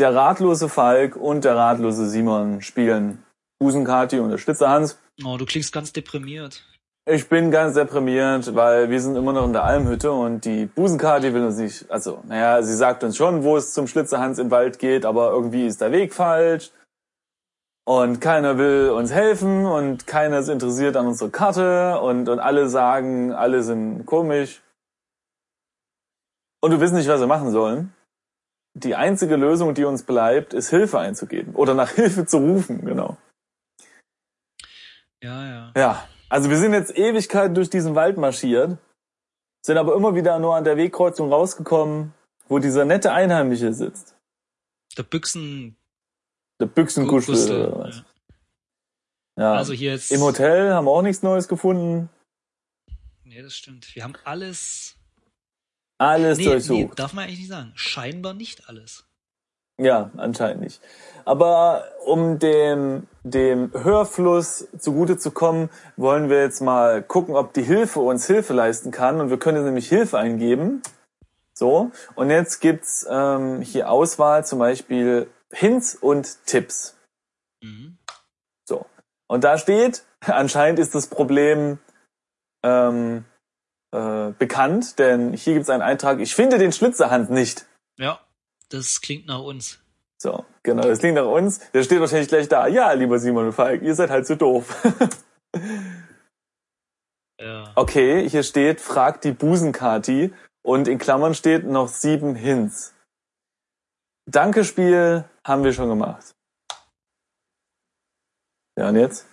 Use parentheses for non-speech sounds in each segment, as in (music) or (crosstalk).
der ratlose Falk und der ratlose Simon spielen Busenkati und der Schlitzer Hans. Oh, du klingst ganz deprimiert. Ich bin ganz deprimiert, weil wir sind immer noch in der Almhütte und die Busenkati will uns nicht, also, naja, sie sagt uns schon, wo es zum Schlitzerhans im Wald geht, aber irgendwie ist der Weg falsch. Und keiner will uns helfen und keiner ist interessiert an unserer Karte und, und alle sagen, alle sind komisch. Und wir wissen nicht, was wir machen sollen. Die einzige Lösung, die uns bleibt, ist Hilfe einzugeben oder nach Hilfe zu rufen, genau. Ja, ja. Ja, also wir sind jetzt Ewigkeiten durch diesen Wald marschiert, sind aber immer wieder nur an der Wegkreuzung rausgekommen, wo dieser nette Einheimische sitzt. Der Büchsen. Der Büchsenkuschel oder was. ja. Ja. Also hier jetzt. Im Hotel haben wir auch nichts Neues gefunden. Nee, das stimmt. Wir haben alles. Alles Nee, nee, durchsucht. darf man eigentlich nicht sagen. Scheinbar nicht alles. Ja, anscheinend nicht. Aber um dem, dem Hörfluss zugute zu kommen, wollen wir jetzt mal gucken, ob die Hilfe uns Hilfe leisten kann. Und wir können jetzt nämlich Hilfe eingeben. So. Und jetzt gibt's ähm, hier Auswahl, zum Beispiel Hints und Tipps. Mhm. So. Und da steht, (laughs) anscheinend ist das Problem ähm, äh, bekannt, denn hier gibt's einen Eintrag, ich finde den Schlitzerhand nicht. Ja, das klingt nach uns. So, genau, das klingt nach uns. Der steht wahrscheinlich gleich da. Ja, lieber Simon und Falk, ihr seid halt zu doof. (laughs) Ja. okay, hier steht, fragt die Busenkati und in Klammern steht noch sieben Hints. Danke, Spiel, haben wir schon gemacht. Ja, und jetzt?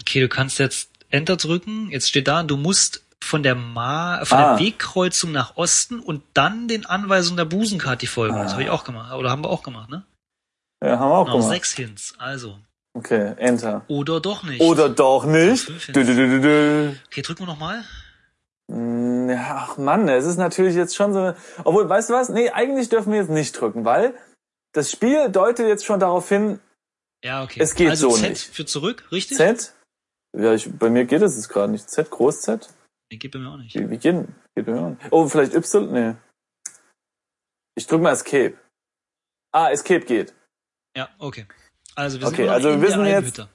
Okay, du kannst jetzt Enter drücken. Jetzt steht da, du musst von der Ma von Ah. der Wegkreuzung nach Osten und dann den Anweisungen der Busenkarte folgen. Das Ah. habe ich auch gemacht. Oder haben wir auch gemacht, ne? Ja, haben wir auch Noch gemacht. sechs Hints. Also. Okay, Enter. Oder doch nicht. Oder doch nicht. Dü, dü, dü, dü. Okay, drücken wir nochmal. Ja, ach Mann, es ist natürlich jetzt schon so. Obwohl, weißt du was? Nee, eigentlich dürfen wir jetzt nicht drücken, weil das Spiel deutet jetzt schon darauf hin, Ja, okay. Es geht also so Z nicht. für zurück, richtig? Z. Ja, ich, bei mir geht es jetzt gerade nicht. Z, Groß Z? Nee, geht bei mir auch nicht. Wie, wie geht denn? Geht bei mir auch nicht. Oh, vielleicht Y? Nee. Ich drück mal Escape. Ah, Escape geht. Ja, okay. Also wir sind Okay, also wir wissen jetzt-.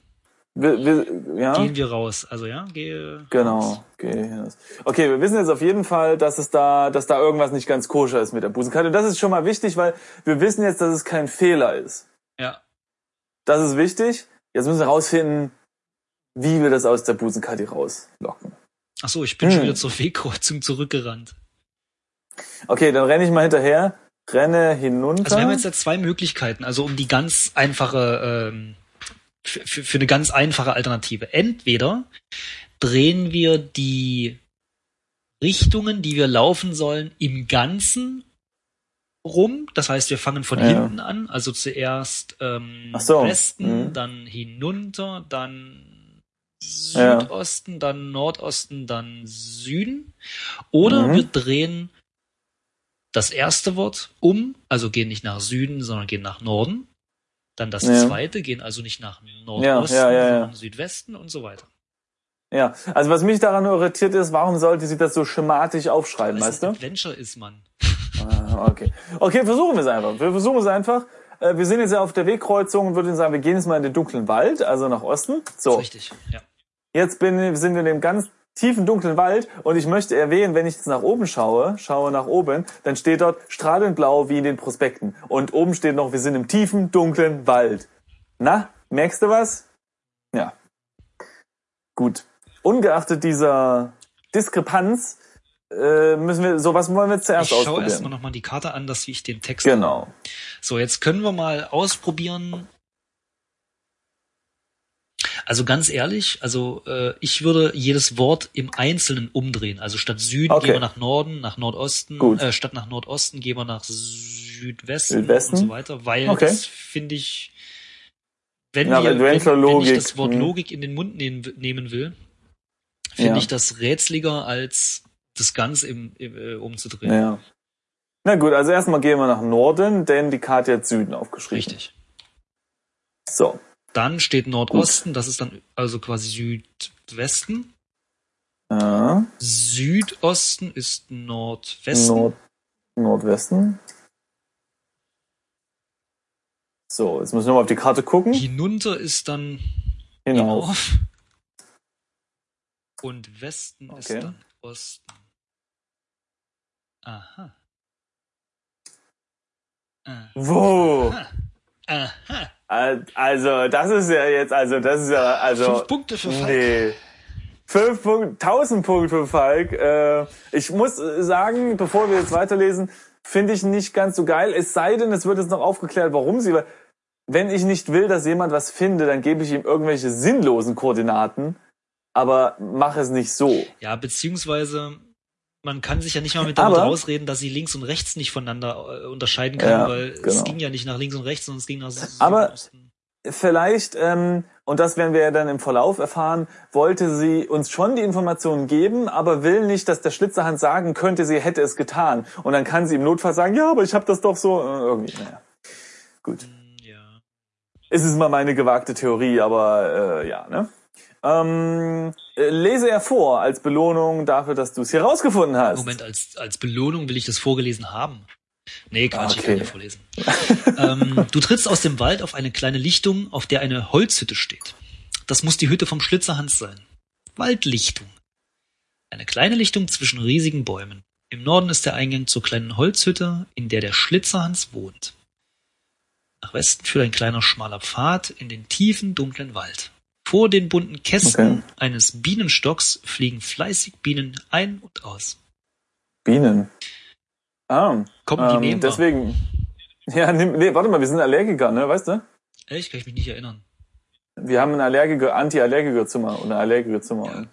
Wir, wir, ja? Gehen wir raus. Also ja, gehe. raus. Genau. Okay, yes. okay, wir wissen jetzt auf jeden Fall, dass es da, dass da irgendwas nicht ganz koscher ist mit der Busenkarte. Und das ist schon mal wichtig, weil wir wissen jetzt, dass es kein Fehler ist. Ja. Das ist wichtig. Jetzt müssen wir herausfinden, wie wir das aus der Busenkarte rauslocken. Ach so, ich bin Hm. schon wieder zur Wegkreuzung (laughs) zurückgerannt. Okay, dann renne ich mal hinterher, renne hinunter. Also wir haben jetzt ja zwei Möglichkeiten, also um die ganz einfache, ähm, für, für, eine ganz einfache Alternative. Entweder drehen wir die Richtungen, die wir laufen sollen, im Ganzen rum. Das heißt, wir fangen von Ja. hinten an, also zuerst ähm, so, Westen, mhm. dann hinunter, dann Ja. Südosten, dann Nordosten, dann Süden. Oder Mhm. wir drehen das erste Wort um, also gehen nicht nach Süden, sondern gehen nach Norden. Dann das Ja. zweite, gehen also nicht nach Nordosten, Ja, ja, ja, ja. sondern Südwesten und so weiter. Ja, also was mich daran irritiert ist, warum sollte sie das so schematisch aufschreiben, weißt du? Adventure ist, Mann. Ah, okay. Okay, versuchen wir es einfach. Wir versuchen es einfach. Äh, Wir sind jetzt ja auf der Wegkreuzung und würden sagen, wir gehen jetzt mal in den dunklen Wald, also nach Osten. So, richtig. Ja. Jetzt bin, sind wir in dem ganz tiefen dunklen Wald und ich möchte erwähnen, wenn ich jetzt nach oben schaue, schaue nach oben, dann steht dort strahlend blau wie in den Prospekten. Und oben steht noch, wir sind im tiefen dunklen Wald. Na, merkst du was? Ja. Gut. Ungeachtet dieser Diskrepanz äh, müssen wir, so was wollen wir zuerst Ich schaue ausprobieren. erstmal nochmal die Karte an, dass ich den Text. Genau. So, jetzt können wir mal ausprobieren. Also ganz ehrlich, also äh, ich würde jedes Wort im Einzelnen umdrehen. Also statt Süden Okay. gehen wir nach Norden, nach Nordosten, Gut. äh, statt nach Nordosten gehen wir nach Südwesten, Südwesten? und so weiter, weil Okay. das finde ich, wenn, Nach wir, wenn, wenn ich das Wort hm. Logik in den Mund nehmen, nehmen will, finde Ja. ich das rätseliger als das Ganze im, im, äh, umzudrehen. Ja. Na gut, also erstmal gehen wir nach Norden, denn die Karte hat Süden aufgeschrieben. Richtig. So. Dann steht Nordosten, das ist dann also quasi Südwesten. Ja. Südosten ist Nordwesten. Nord Nordwesten. So, jetzt muss ich nochmal auf die Karte gucken. Hinunter ist dann Hinauf. hinauf. Und Westen ist Okay. dann Osten. Aha. Aha. Wo? Aha. Al- Also, das ist ja jetzt, also, das ist ja, also. Fünf Punkte für Falk. Nee. Fünf Punkte, tausend Punkte für Falk. Äh, ich muss sagen, bevor wir jetzt weiterlesen, finde ich nicht ganz so geil. Es sei denn, es wird jetzt noch aufgeklärt, warum sie, weil wenn ich nicht will, dass jemand was finde, dann gebe ich ihm irgendwelche sinnlosen Koordinaten, aber mach es nicht so. Ja, beziehungsweise man kann sich ja nicht mal mit damit Aber- rausreden, dass sie links und rechts nicht voneinander äh, unterscheiden kann, Ja, weil es genau. ging ja nicht nach links und rechts, sondern es ging nach Süden Aber- Osten. Vielleicht, ähm, und das werden wir ja dann im Verlauf erfahren, wollte sie uns schon die Informationen geben, aber will nicht, dass der Schlitzerhand sagen könnte, sie hätte es getan. Und dann kann sie im Notfall sagen, ja, aber ich habe das doch so äh, irgendwie. Naja. Gut. Hm, Ja. Es ist mal meine gewagte Theorie, aber äh, ja, ne? Ähm, äh, lese er vor als Belohnung dafür, dass du es hier rausgefunden hast. Moment, als, als Belohnung will ich das vorgelesen haben. Nee, Quatsch, ich Okay. kann nicht vorlesen. ähm, du trittst aus dem Wald auf eine kleine Lichtung, auf der eine Holzhütte steht. Das muss die Hütte vom Schlitzerhans sein. Waldlichtung. Eine kleine Lichtung zwischen riesigen Bäumen. Im Norden ist der Eingang zur kleinen Holzhütte, in der der Schlitzerhans wohnt. Nach Westen führt ein kleiner schmaler Pfad in den tiefen, dunklen Wald. Vor den bunten Kästen Okay. eines Bienenstocks fliegen fleißig Bienen ein und aus. Bienen. Ah, Kommen die ähm, nehmen deswegen. (laughs) Ja, nimm, nee, warte mal, wir sind Allergiker, ne, weißt du? Echt? Kann ich mich nicht erinnern. Wir haben ein Allergiker, Anti-Allergiker-Zimmer oder Allergiker-Zimmer. Ja.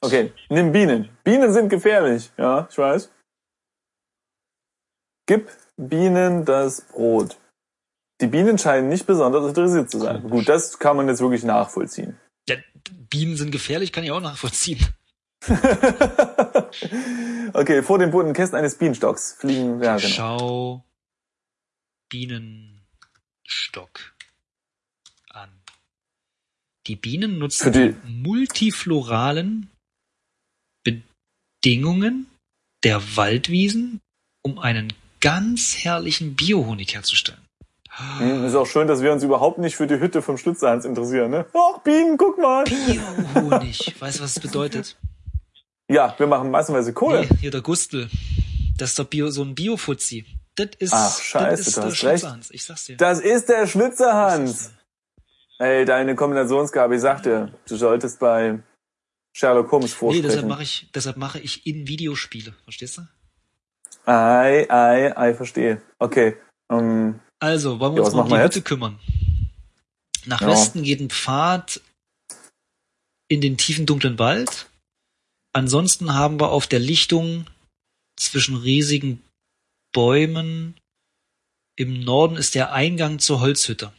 Okay, nimm Bienen. Bienen sind gefährlich, ja, ich weiß. Gib Bienen das Brot. Die Bienen scheinen nicht besonders interessiert zu sein. Gut, das kann man jetzt wirklich nachvollziehen. Ja, Bienen sind gefährlich, kann ich auch nachvollziehen. (laughs) okay, vor den bunten Kästen eines Bienenstocks fliegen, ja, genau. Schau Bienenstock an. Die Bienen nutzen die multifloralen Bedingungen der Waldwiesen, um einen ganz herrlichen Biohonig herzustellen. Hm, Ist auch schön, dass wir uns überhaupt nicht für die Hütte vom Schlitzerhans interessieren, ne? Ach, Bienen, guck mal. Biohonig. weißt du, was das bedeutet? Ja, wir machen massenweise Kohle. Nee, hier der Gustel. Das ist doch Bio, so ein Biofuzzi. Das ist, Ach, scheiße, das ist der. Schlitzerhans. Ich sag's dir. Das ist der Schlitzerhans. Ey, deine Kombinationsgabe, ich sagte, du solltest bei Sherlock Holmes dir. Nee, deshalb vorsprechen. mache ich, deshalb mache ich in Videospiele. Verstehst du? ei, ei, ei, verstehe. Okay. Ähm, Also, wollen wir uns mal um die Hütte kümmern. Nach Ja. Westen geht ein Pfad in den tiefen dunklen Wald. Ansonsten haben wir auf der Lichtung zwischen riesigen Bäumen. Im Norden ist der Eingang zur Holzhütte.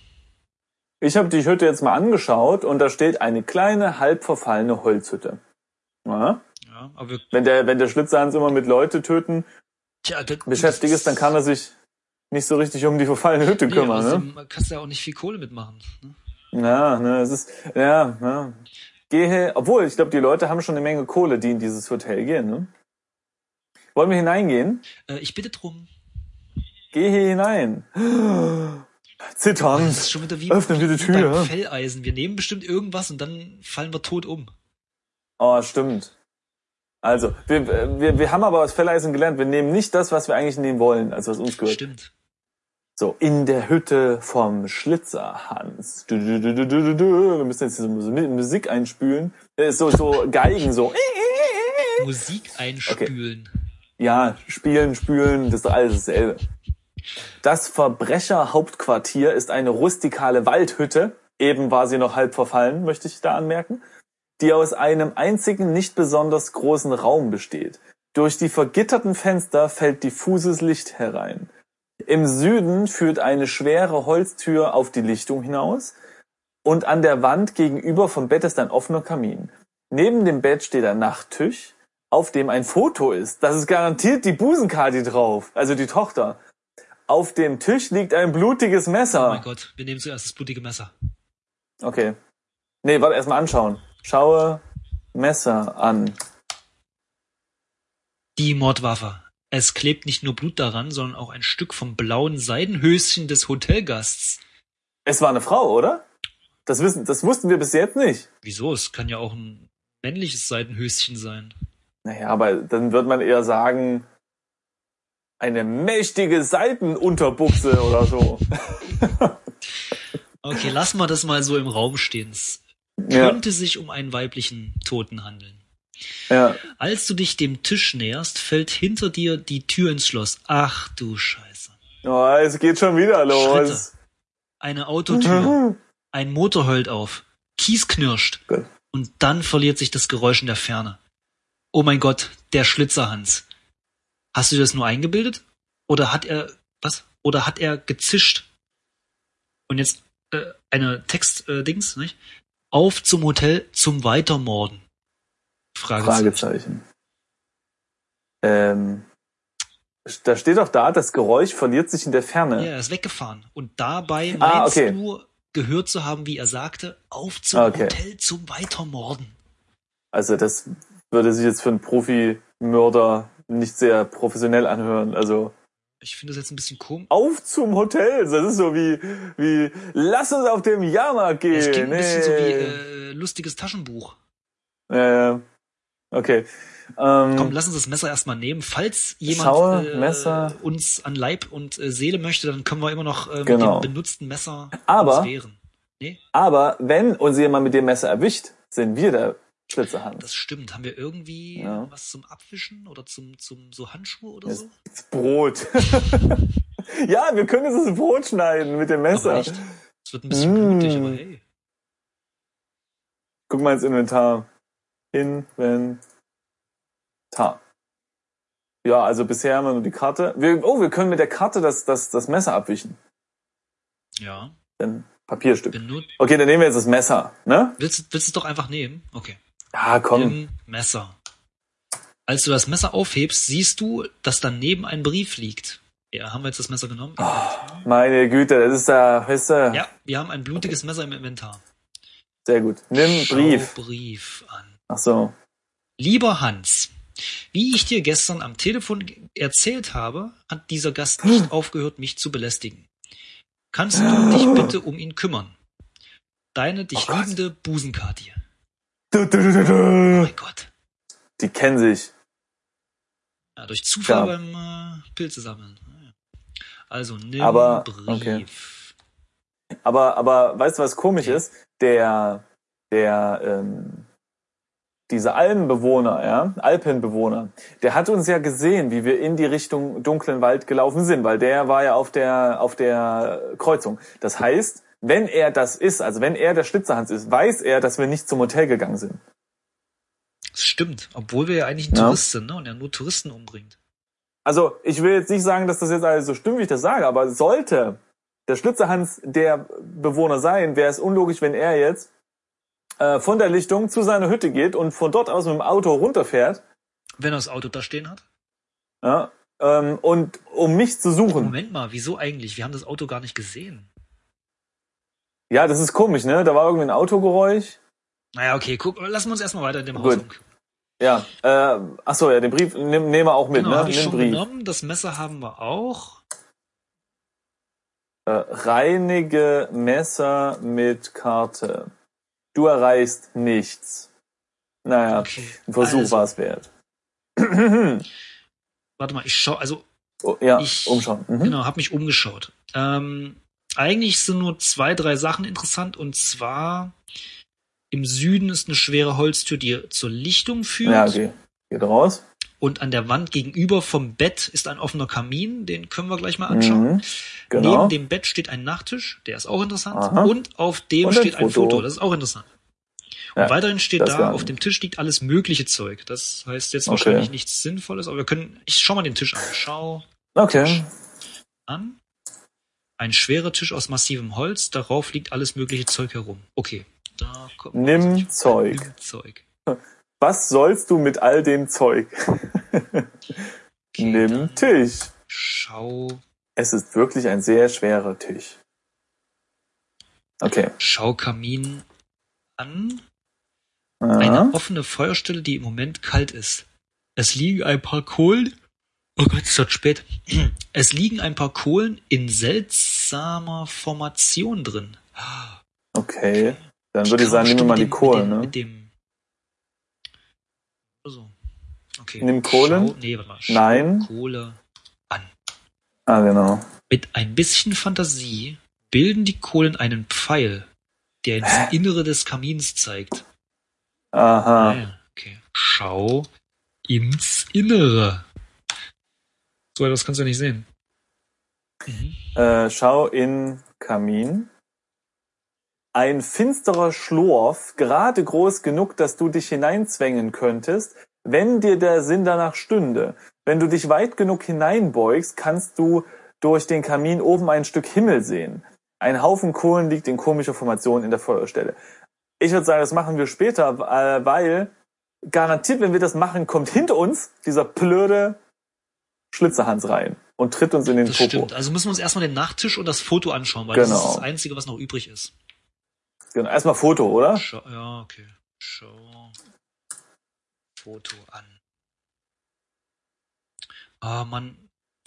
ich habe die Hütte jetzt mal angeschaut und da steht eine kleine, halb verfallene Holzhütte. Ja? Ja, Wenn der, wenn der Schlitzerhans immer mit Leute töten tja, beschäftigt ist, dann kann er sich nicht so richtig um die verfallene Hütte nee, kümmern, ne? kannst du ja auch nicht viel Kohle mitmachen. Ne? Ja, ne, es ist, ja, ja. Gehe, obwohl, ich glaube, die Leute haben schon eine Menge Kohle, die in dieses Hotel gehen, ne? Wollen wir hineingehen? Äh, ich bitte drum. Geh hier hinein. Zitternd. Das ist schon wieder wie, Öffnen wir die Tür. beim Felleisen. Wir nehmen bestimmt irgendwas und dann fallen wir tot um. Oh, stimmt. Also, wir, wir, wir haben aber aus Felleisen gelernt, wir nehmen nicht das, was wir eigentlich nehmen wollen, also was uns gehört. Stimmt. So, in der Hütte vom Schlitzerhans. Du, du, du, du, du, du. Wir müssen jetzt so Musik einspülen. Äh, So, so Geigen, so. Musik einspülen. Ja, spielen, spülen, das ist alles dasselbe. Das Verbrecherhauptquartier ist eine rustikale Waldhütte. Eben war sie noch halb verfallen, möchte ich da anmerken. Die aus einem einzigen, nicht besonders großen Raum besteht. Durch die vergitterten Fenster fällt diffuses Licht herein. Im Süden führt eine schwere Holztür auf die Lichtung hinaus und an der Wand gegenüber vom Bett ist ein offener Kamin. Neben dem Bett steht ein Nachttisch, auf dem ein Foto ist. Das ist garantiert die Busenkadi drauf, also die Tochter. Auf dem Tisch liegt ein blutiges Oh mein Messer. Gott, wir nehmen zuerst das blutige Messer. Okay. Nee, warte, erstmal anschauen. Schaue Messer an. Die Mordwaffe. Es klebt nicht nur Blut daran, sondern auch ein Stück vom blauen Seidenhöschen des Hotelgasts. Es war eine Frau, oder? Das wissen, das wussten wir bis jetzt nicht. Wieso? Es kann ja auch ein männliches Seitenhöschen sein. Naja, aber dann wird man eher sagen, eine mächtige Seitenunterbuchse oder so. (laughs) Okay, lass mal das mal so im Raum stehen. Es Ja, könnte sich um einen weiblichen Toten handeln. Ja. Als du dich dem Tisch näherst, fällt hinter dir die Tür ins Schloss. Ach du Scheiße. Oh, es geht schon wieder los. Eine Autotür. Ein Motor heult auf. Kies knirscht. Gut. Und dann verliert sich das Geräusch in der Ferne. Oh mein Gott, der Schlitzerhans. Hast du dir das nur eingebildet? Oder hat er, was? Oder hat er gezischt? Und jetzt äh, eine Text-Dings, äh, nicht? Auf zum Hotel zum Weitermorden. Fragezeichen. Fragezeichen. Ähm, da steht doch da, das Geräusch verliert sich in der Ja, Ferne. er ist weggefahren. Und dabei meinst Ah, okay. du, gehört zu haben, wie er sagte, auf zum Okay. Hotel zum Weitermorden. Also das würde sich jetzt für einen Profi-Mörder nicht sehr professionell anhören. Also Ich finde das jetzt ein bisschen komisch. auf zum Hotel. Das ist so wie, wie lass uns auf dem Jahrmarkt gehen. Es klingt ein bisschen so wie Nee. äh, lustiges Taschenbuch. Ja, ja. Okay. Ähm, Komm, lass uns das Messer erstmal nehmen. Falls jemand Schau, äh, Messer. uns an Leib und äh, Seele möchte, dann können wir immer noch äh, Genau. mit dem benutzten Messer Aber- wehren. Nee, aber wenn uns jemand mit dem Messer erwischt, sind wir der Schlitzerhand. das stimmt. Haben wir irgendwie Ja. was zum Abwischen oder zum, zum so Handschuhe oder Das- so? Das Brot. (laughs) ja, wir können jetzt das Brot schneiden mit dem Messer. Es wird ein bisschen Mm. blutig, aber hey. Guck mal ins Inventar. Inventar. Ja, also bisher haben wir nur die Karte. Wir, oh, wir können mit der Karte das, das, das Messer abwischen. Ja. Ein Papierstück. Okay, dann nehmen wir jetzt das Messer, ne? willst, willst du es doch einfach nehmen? Okay. Ja, komm. Im Messer. Als du das Messer aufhebst, siehst du, dass daneben ein Brief liegt. Ja, haben wir jetzt das Messer genommen? Meine Güte, das ist da, weißt du, Ja, wir haben ein blutiges Messer im Inventar. sehr gut. Nimm Schau Brief. Brief an. Ach so. Lieber Hans, wie ich dir gestern am Telefon erzählt habe, hat dieser Gast nicht aufgehört, mich zu belästigen. Kannst du dich bitte um ihn kümmern? Deine dich Oh liebende Busenkatie. Du, du, du, du, Oh mein Gott. Die kennen sich. Ja, durch Zufall Ja. beim äh, Pilze sammeln. Ja. Also nimm Aber, Brief. okay. Aber, aber weißt du, was komisch Okay. ist? Der, der, ähm, dieser Alpenbewohner, ja, Alpenbewohner, der hat uns ja gesehen, wie wir in die Richtung dunklen Wald gelaufen sind, weil der war ja auf der, auf der Kreuzung. Das heißt, wenn er das ist, also wenn er der Schlitzerhans ist, weiß er, dass wir nicht zum Hotel gegangen sind. Das stimmt, obwohl wir ja eigentlich ein Ja. Tourist sind, ne? Und er nur Touristen umbringt. Also, ich will jetzt nicht sagen, dass das jetzt alles so stimmt, wie ich das sage, aber sollte der Schlitzerhans der Bewohner sein, wäre es unlogisch, wenn er jetzt äh, von der Lichtung zu seiner Hütte geht und von dort aus mit dem Auto runterfährt Wenn er das Auto da stehen hat? ja, ähm, und um mich zu suchen. Moment mal, wieso eigentlich? Wir haben das Auto gar nicht gesehen. Ja, das ist komisch, ne? Da war irgendwie ein Autogeräusch. Naja, okay, guck, lassen wir uns erstmal weiter in dem Gut. Haus um. Ja, äh, ach so, ja, den Brief nehm, nehmen wir auch mit, Genau, ne? habe ich Nimm schon Brief. genommen. Das Messer haben wir auch. Äh, reinige Messer mit Karte. Du erreichst nichts. Naja, Okay. ein Versuch Also, war es wert. (clears throat) Warte mal, ich schau, also oh, ja, Ich- umschauen. Mhm. genau, habe mich umgeschaut. Ähm, eigentlich sind nur zwei, drei Sachen interessant und zwar im Süden ist eine schwere Holztür, die zur Lichtung führt. Ja, okay. Geht raus. Und an der Wand gegenüber vom Bett ist ein offener Kamin, den können wir gleich mal anschauen. Mhm. Genau. Neben dem Bett steht ein Nachttisch, der ist auch interessant. Aha. Und auf dem Und ein steht ein Foto. Foto, das ist auch interessant. Ja, und weiterhin steht da, auf dem Tisch liegt alles mögliche Zeug. Das heißt jetzt Okay. wahrscheinlich nichts Sinnvolles, aber wir können, ich schau mal den Tisch an. Schau Okay. an. Ein schwerer Tisch aus massivem Holz, darauf liegt alles mögliche Zeug herum. Okay. Da kommt Nimm Nimm Zeug. (laughs) Was sollst du mit all dem Zeug? (laughs) Nimm Tisch. Schau, Es ist wirklich ein sehr schwerer Tisch. Okay. schau Kamin an. Aha. Eine offene Feuerstelle, die im Moment kalt ist. Es liegen ein paar Kohlen. Oh Gott, es wird spät. (clears throat) Es liegen ein paar Kohlen in seltsamer Formation drin. Okay. Dann würde ich sagen, nehmen wir mal die Kohlen, ne? Also. Okay. Nimm Kohlen? Schau, nee, warte mal. Schau Nein. Kohle an. Ah, genau. Mit ein bisschen Fantasie bilden die Kohlen einen Pfeil, der ins Innere des Kamins zeigt. Aha. Ah, ja. Okay. Schau ins Innere. So etwas kannst du nicht sehen. Mhm. Äh, schau in Kamin. Ein finsterer Schlurf, gerade groß genug, dass du dich hineinzwängen könntest, wenn dir der Sinn danach stünde. Wenn du dich weit genug hineinbeugst, kannst du durch den Kamin oben ein Stück Himmel sehen. Ein Haufen Kohlen liegt in komischer Formation in der Feuerstelle. Ich würde sagen, das machen wir später, äh, weil garantiert, wenn wir das machen, kommt hinter uns dieser blöde Schlitzerhans rein und tritt uns in den Das Popo. stimmt. Also müssen wir uns erstmal den Nachttisch und das Foto anschauen, weil das Genau. ist das Einzige, was noch übrig ist. Genau. Erstmal Foto, oder? Schau, ja, okay. Schau Foto an. Ah, Mann.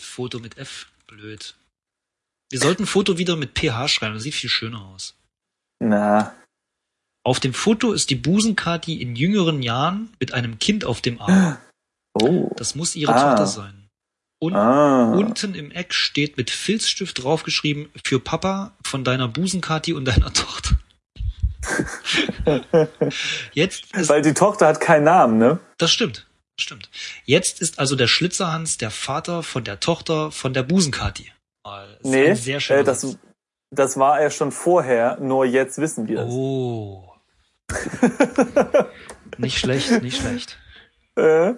Foto mit F. Blöd. Wir sollten Foto wieder mit PH schreiben. Das sieht viel schöner aus. Na, Auf dem Foto ist die Busenkati in jüngeren Jahren mit einem Kind auf dem Arm. oh. Das muss ihre Ah. Tochter sein. Und Ah. unten im Eck steht mit Filzstift draufgeschrieben für Papa von deiner Busenkati und deiner Tochter. (laughs) Jetzt ist Weil die Tochter hat keinen Namen, ne? Das stimmt. Stimmt. Jetzt ist also der Schlitzerhans der Vater von der Tochter von der Busenkati. Nee, sehr äh, das, das war er schon vorher, nur jetzt wissen wir es. Oh. (laughs) nicht schlecht, nicht schlecht. Äh,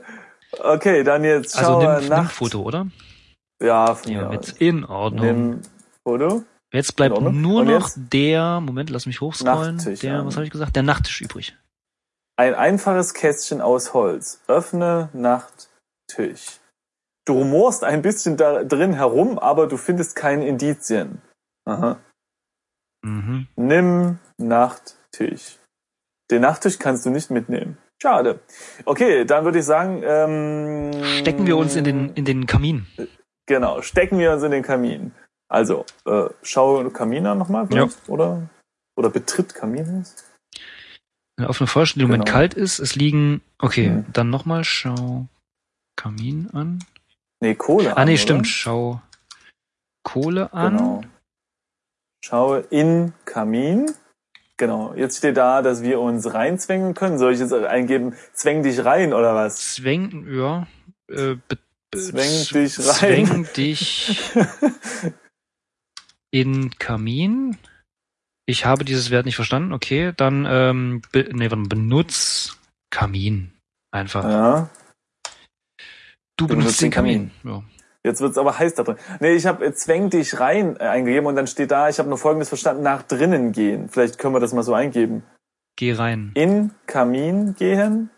okay, dann jetzt Also schau nimm, äh, nimm Nacht. Foto, oder? Ja, von Ja, mir mit in Ordnung. Nimm Foto. Jetzt bleibt Ordnung. nur noch der, Moment, lass mich hochscrollen. Nachttisch, der, ja. was habe ich gesagt? Der Nachttisch übrig. Ein einfaches Kästchen aus Holz. Öffne Nachttisch. Du rumorst ein bisschen da drin herum, aber du findest keine Indizien. Aha. Mhm. Nimm Nachttisch. Den Nachttisch kannst du nicht mitnehmen. Schade. Okay, dann würde ich sagen, ähm, Stecken wir uns in den, in den Kamin. Genau, stecken wir uns in den Kamin. Also, äh, schau Kamin an nochmal, vielleicht, oder? Oder betritt Kaminhaus? Eine offene Feuerstelle, die im Moment Genau. kalt ist. Es liegen, okay, Mhm. dann nochmal schau Kamin an. Nee, Kohle Ah, nee, an, stimmt. Oder? Schau Kohle an. Genau. Schau in Kamin. Genau, jetzt steht da, dass wir uns reinzwängen können. Soll ich jetzt eingeben, zwäng dich rein oder was? Zwäng, ja. Äh, Zwäng dich rein. Zwäng dich (laughs) in Kamin. Ich habe dieses Wert nicht verstanden. Okay, dann ähm, be, nee, benutz Kamin. Einfach. Ja, du benutzt den Kamin. Ja. jetzt wird's aber heiß da drin. Nee, ich habe zwäng dich rein äh, eingegeben und dann steht da, ich habe nur folgendes verstanden, nach drinnen gehen. Vielleicht können wir das mal so eingeben. Geh rein. In Kamin gehen?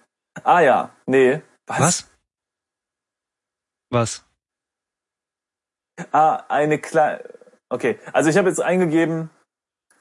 Ah ja, nee. Was? Was? Ah, eine kleine. Okay, also ich habe jetzt eingegeben.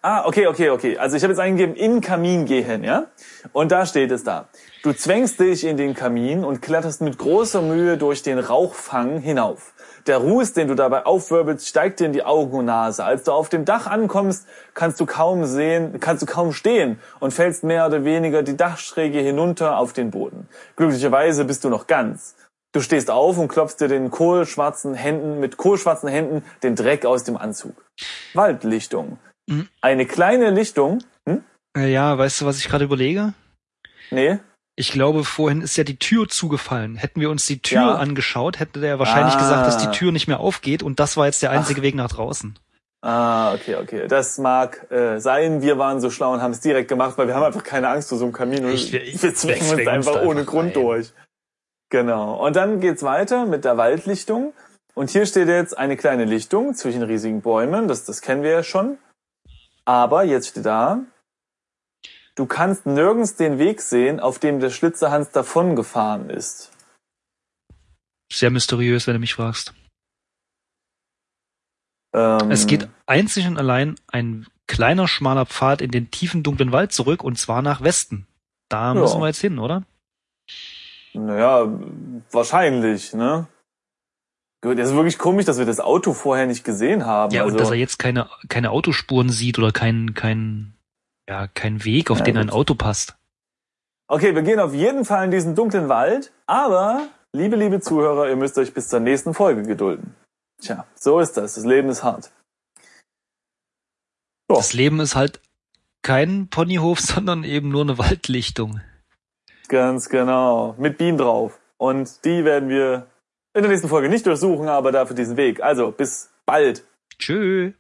Ah, okay, okay, okay. Also ich habe jetzt eingegeben, in Kamin gehen, ja? Und da steht es da. Du zwängst dich in den Kamin und kletterst mit großer Mühe durch den Rauchfang hinauf. Der Ruß, den du dabei aufwirbelst, steigt dir in die Augen und Nase. Als du auf dem Dach ankommst, kannst du kaum sehen, kannst du kaum stehen und fällst mehr oder weniger die Dachschräge hinunter auf den Boden. Glücklicherweise bist du noch ganz. Du stehst auf und klopfst dir den kohlschwarzen Händen, mit kohlschwarzen Händen den Dreck aus dem Anzug. Waldlichtung. Mhm. Eine kleine Lichtung. Hm? Äh, Ja, weißt du, was ich gerade überlege? Nee? Ich glaube, vorhin ist ja die Tür zugefallen. Hätten wir uns die Tür Ja. angeschaut, hätte der wahrscheinlich Ah. gesagt, dass die Tür nicht mehr aufgeht und das war jetzt der einzige Weg nach draußen. Ah, okay, okay. Das mag äh, sein. Wir waren so schlau und haben es direkt gemacht, weil wir haben einfach keine Angst vor so einem Kamin. Und Ich- ich- wir zwängen uns einfach da ohne einfach Grund rein. durch. Genau. Und dann geht's weiter mit der Waldlichtung. Und hier steht jetzt eine kleine Lichtung zwischen riesigen Bäumen. Das, das kennen wir ja schon. Aber jetzt steht da, du kannst nirgends den Weg sehen, auf dem der Schlitzerhans davongefahren ist. Sehr mysteriös, wenn du mich fragst. Ähm, Es geht einzig und allein ein kleiner, schmaler Pfad in den tiefen, dunklen Wald zurück und zwar nach Westen. Da Ja. müssen wir jetzt hin, oder? Naja, wahrscheinlich, ne? Gut, das ist wirklich komisch, dass wir das Auto vorher nicht gesehen haben. Ja, also, und dass er jetzt keine, keine Autospuren sieht oder kein, kein, ja, kein Weg, auf Ja, den ein gut. Auto passt. okay, wir gehen auf jeden Fall in diesen dunklen Wald, aber, liebe, liebe Zuhörer, ihr müsst euch bis zur nächsten Folge gedulden. Tja, so ist das. Das Leben ist hart. So. Das Leben ist halt kein Ponyhof, (laughs) sondern eben nur eine Waldlichtung. Ganz genau. Mit Bienen drauf. Und die werden wir in der nächsten Folge nicht durchsuchen, aber dafür diesen Weg. Also, bis bald. Tschö.